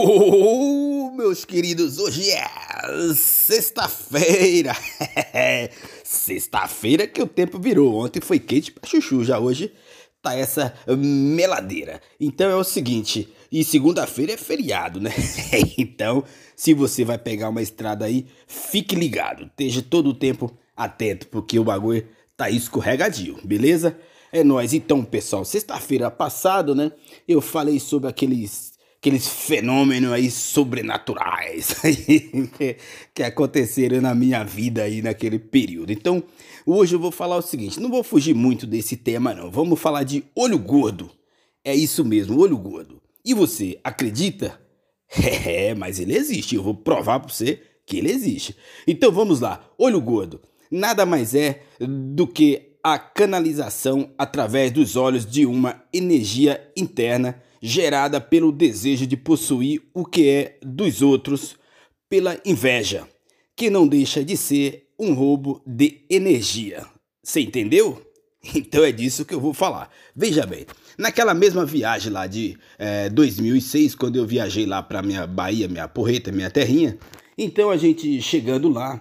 Oh, meus queridos, hoje é sexta-feira. sexta-feira que o tempo virou. Ontem foi quente pra chuchu, já hoje tá essa meladeira. Então é o seguinte, e segunda-feira é feriado, né? então, se você vai pegar uma estrada aí, fique ligado, esteja todo o tempo atento, porque o bagulho tá escorregadio, beleza? É nóis. Então, pessoal, sexta-feira passada, né, eu falei sobre aqueles aqueles fenômenos aí sobrenaturais que, que aconteceram na minha vida aí naquele período. Então, hoje eu vou falar o seguinte, não vou fugir muito desse tema não. Vamos falar de olho gordo. É isso mesmo, olho gordo. E você acredita? É, mas ele existe. Eu vou provar para você que ele existe. Então vamos lá. Olho gordo nada mais é do que a canalização através dos olhos de uma energia interna gerada pelo desejo de possuir o que é dos outros, pela inveja, que não deixa de ser um roubo de energia. Você entendeu? Então é disso que eu vou falar. Veja bem, naquela mesma viagem lá de é, 2006, quando eu viajei lá para minha Bahia, minha porreta, minha terrinha, então a gente chegando lá,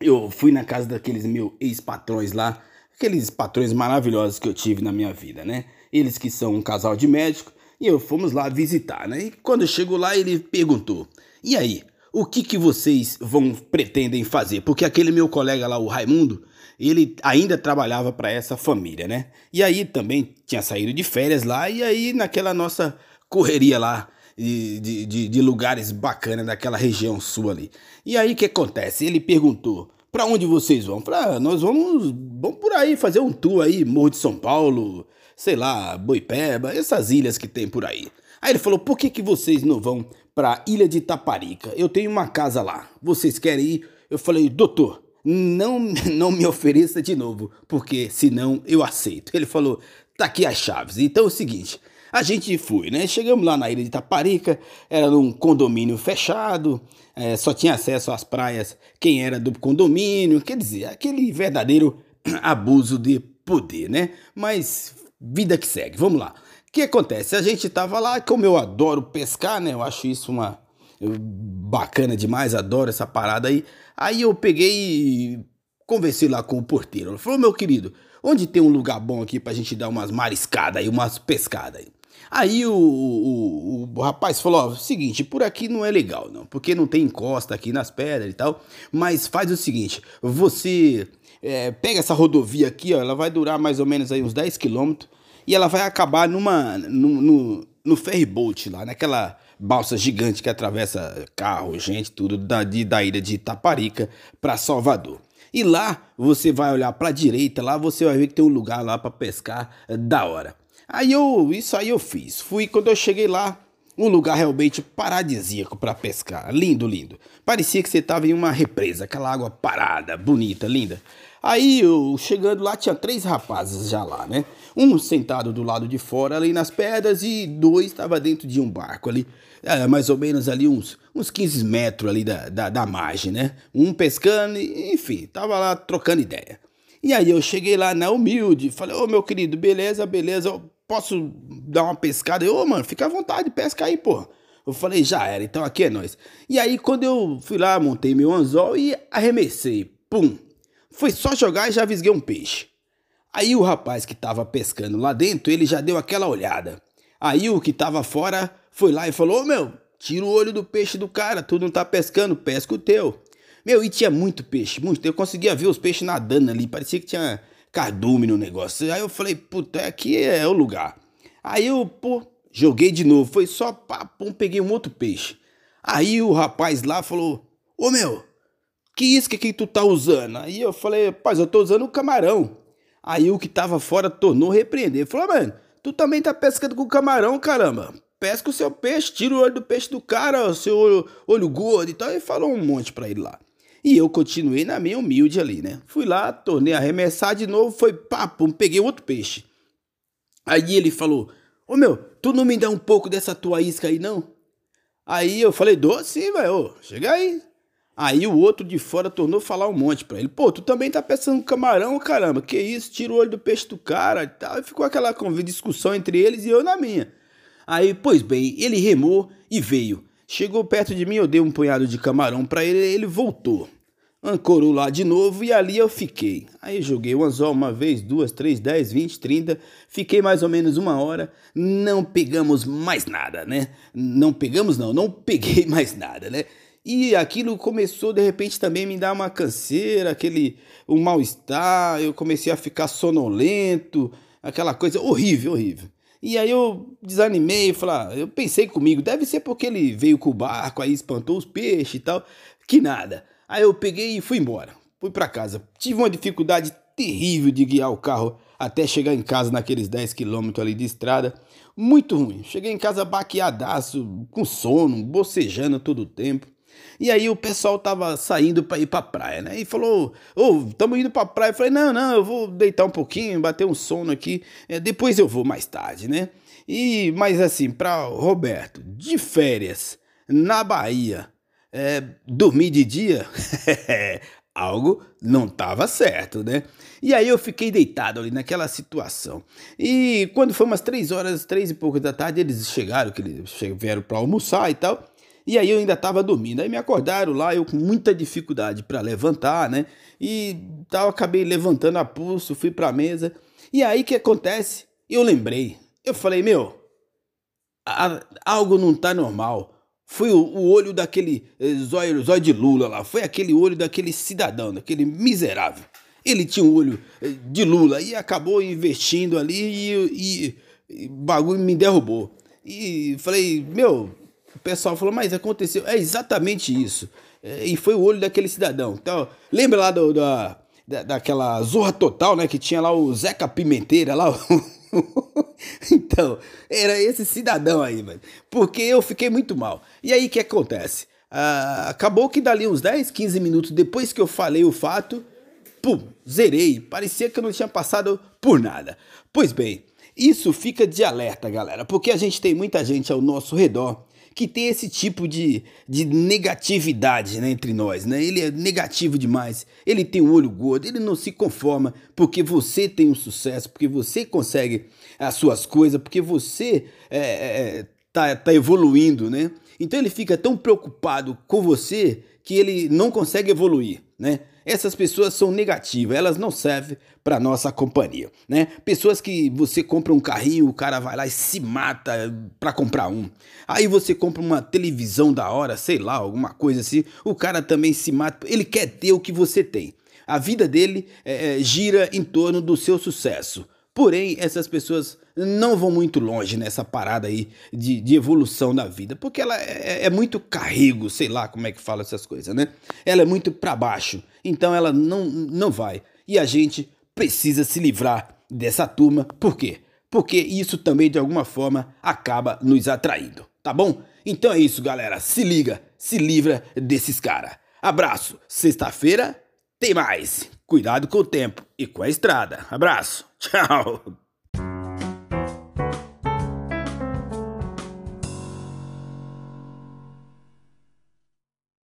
eu fui na casa daqueles meus ex-patrões lá, aqueles patrões maravilhosos que eu tive na minha vida, né? Eles que são um casal de médicos, e eu fomos lá visitar, né? E quando eu chego lá, ele perguntou: "E aí, o que que vocês vão pretendem fazer?" Porque aquele meu colega lá, o Raimundo, ele ainda trabalhava para essa família, né? E aí também tinha saído de férias lá e aí naquela nossa correria lá de, de, de lugares bacanas daquela região sul ali. E aí o que acontece? Ele perguntou: para onde vocês vão? Ah, nós vamos, vamos por aí fazer um tour aí, Morro de São Paulo, sei lá, Boipeba, essas ilhas que tem por aí. Aí ele falou: por que, que vocês não vão para Ilha de Taparica? Eu tenho uma casa lá. Vocês querem ir? Eu falei: doutor, não, não me ofereça de novo, porque senão eu aceito. Ele falou: tá aqui as chaves. Então é o seguinte. A gente foi, né? Chegamos lá na ilha de Taparica, era num condomínio fechado, é, só tinha acesso às praias quem era do condomínio, quer dizer, aquele verdadeiro abuso de poder, né? Mas vida que segue. Vamos lá. O que acontece? A gente tava lá, como eu adoro pescar, né? Eu acho isso uma bacana demais, adoro essa parada aí. Aí eu peguei e conversei lá com o porteiro. Ele falou: "Meu querido, onde tem um lugar bom aqui pra gente dar umas mariscadas aí, umas pescadas aí?" Aí o, o, o, rapaz falou: ó, seguinte, por aqui não é legal, não, porque não tem encosta aqui nas pedras e tal. Mas faz o seguinte: você é, pega essa rodovia aqui, ó, ela vai durar mais ou menos aí uns 10 quilômetros e ela vai acabar numa no, no, no ferry boat lá, naquela balsa gigante que atravessa carro, gente, tudo da, de, da ilha de Itaparica para Salvador. E lá você vai olhar para a direita, lá você vai ver que tem um lugar lá para pescar da hora. Aí eu, isso aí eu fiz. Fui quando eu cheguei lá, um lugar realmente paradisíaco para pescar. Lindo, lindo. Parecia que você tava em uma represa, aquela água parada, bonita, linda. Aí eu chegando lá tinha três rapazes já lá, né? Um sentado do lado de fora ali nas pedras e dois estava dentro de um barco ali, é, mais ou menos ali uns, uns 15 metros ali da, da, da margem, né? Um pescando, enfim, tava lá trocando ideia. E aí eu cheguei lá na humilde, falei, ô meu querido, beleza, beleza, posso dar uma pescada? Ô, oh, mano, fica à vontade, pesca aí, pô. Eu falei, já era, então aqui é nós. E aí, quando eu fui lá, montei meu anzol e arremessei. Pum! Foi só jogar e já visguei um peixe. Aí o rapaz que tava pescando lá dentro, ele já deu aquela olhada. Aí o que tava fora foi lá e falou: Ô meu, tira o olho do peixe do cara, tu não tá pescando, pesca o teu. Meu, e tinha muito peixe, muito. Eu conseguia ver os peixes nadando ali, parecia que tinha cardume no negócio. Aí eu falei, puta, aqui é o lugar. Aí eu, pô, joguei de novo. Foi só pum, peguei um outro peixe. Aí o rapaz lá falou, ô meu, que isca que tu tá usando? Aí eu falei, rapaz, eu tô usando o camarão. Aí o que tava fora tornou repreender. Falou, mano, tu também tá pescando com camarão, caramba. Pesca o seu peixe, tira o olho do peixe do cara, o seu olho, olho gordo e tal. E falou um monte pra ele lá. E eu continuei na minha humilde ali, né? Fui lá, tornei a arremessar de novo, foi papo, peguei outro peixe. Aí ele falou: Ô meu, tu não me dá um pouco dessa tua isca aí, não? Aí eu falei: Dou sim, velho, chega aí. Aí o outro de fora tornou falar um monte pra ele. Pô, tu também tá pensando camarão, caramba. Que isso? Tira o olho do peixe do cara e tal. E ficou aquela discussão entre eles e eu na minha. Aí, pois bem, ele remou e veio. Chegou perto de mim, eu dei um punhado de camarão para ele, ele voltou. Ancorou lá de novo e ali eu fiquei. Aí joguei o anzol uma vez, duas, três, dez, vinte, trinta. Fiquei mais ou menos uma hora. Não pegamos mais nada, né? Não pegamos, não, não peguei mais nada, né? E aquilo começou de repente também me dar uma canseira, aquele um mal-estar. Eu comecei a ficar sonolento, aquela coisa horrível, horrível. E aí eu desanimei, falei, ah, eu pensei comigo, deve ser porque ele veio com o barco, aí espantou os peixes e tal, que nada. Aí eu peguei e fui embora. Fui para casa. Tive uma dificuldade terrível de guiar o carro até chegar em casa naqueles 10 quilômetros ali de estrada. Muito ruim. Cheguei em casa baqueadaço, com sono, bocejando todo o tempo. E aí o pessoal tava saindo para ir pra praia, né? E falou: Ô, oh, tamo indo pra praia. Eu falei: Não, não, eu vou deitar um pouquinho, bater um sono aqui. É, depois eu vou mais tarde, né? E, mas assim, pra Roberto, de férias, na Bahia, é, dormir de dia, algo não estava certo, né? E aí eu fiquei deitado ali naquela situação. E quando foi umas três horas, três e poucas da tarde, eles chegaram, que eles vieram para almoçar e tal. E aí eu ainda estava dormindo. Aí me acordaram lá, eu com muita dificuldade para levantar, né? E tal, acabei levantando a pulso, fui para a mesa. E aí que acontece? Eu lembrei. Eu falei, meu, algo não tá normal. Foi o, o olho daquele eh, zóio, zóio de Lula lá. Foi aquele olho daquele cidadão, daquele miserável. Ele tinha o um olho eh, de Lula e acabou investindo ali e, e bagulho me derrubou. E falei, meu, o pessoal falou, mas aconteceu. É exatamente isso. É, e foi o olho daquele cidadão. Então, lembra lá do, da, da, daquela zorra total, né? Que tinha lá o Zeca Pimenteira lá. então, era esse cidadão aí, mano. Porque eu fiquei muito mal. E aí o que acontece? Ah, acabou que dali uns 10, 15 minutos depois que eu falei o fato, pum, zerei. Parecia que eu não tinha passado por nada. Pois bem, isso fica de alerta, galera, porque a gente tem muita gente ao nosso redor que tem esse tipo de, de negatividade né, entre nós, né? Ele é negativo demais, ele tem o olho gordo, ele não se conforma porque você tem um sucesso, porque você consegue as suas coisas, porque você é, é, é tá, tá evoluindo, né? Então ele fica tão preocupado com você que ele não consegue evoluir, né? Essas pessoas são negativas, elas não servem para nossa companhia, né? Pessoas que você compra um carrinho, o cara vai lá e se mata para comprar um. Aí você compra uma televisão da hora, sei lá, alguma coisa assim, o cara também se mata, ele quer ter o que você tem. A vida dele é, é gira em torno do seu sucesso. Porém, essas pessoas não vão muito longe nessa parada aí de, de evolução da vida, porque ela é, é, muito carrego, sei lá como é que fala essas coisas, né? Ela é muito para baixo, então ela não, não vai. E a gente precisa se livrar dessa turma, por quê? Porque isso também de alguma forma acaba nos atraindo, tá bom? Então é isso, galera. Se liga, se livra desses caras. Abraço. Sexta-feira tem mais. Cuidado com o tempo e com a estrada. Abraço. Tchau.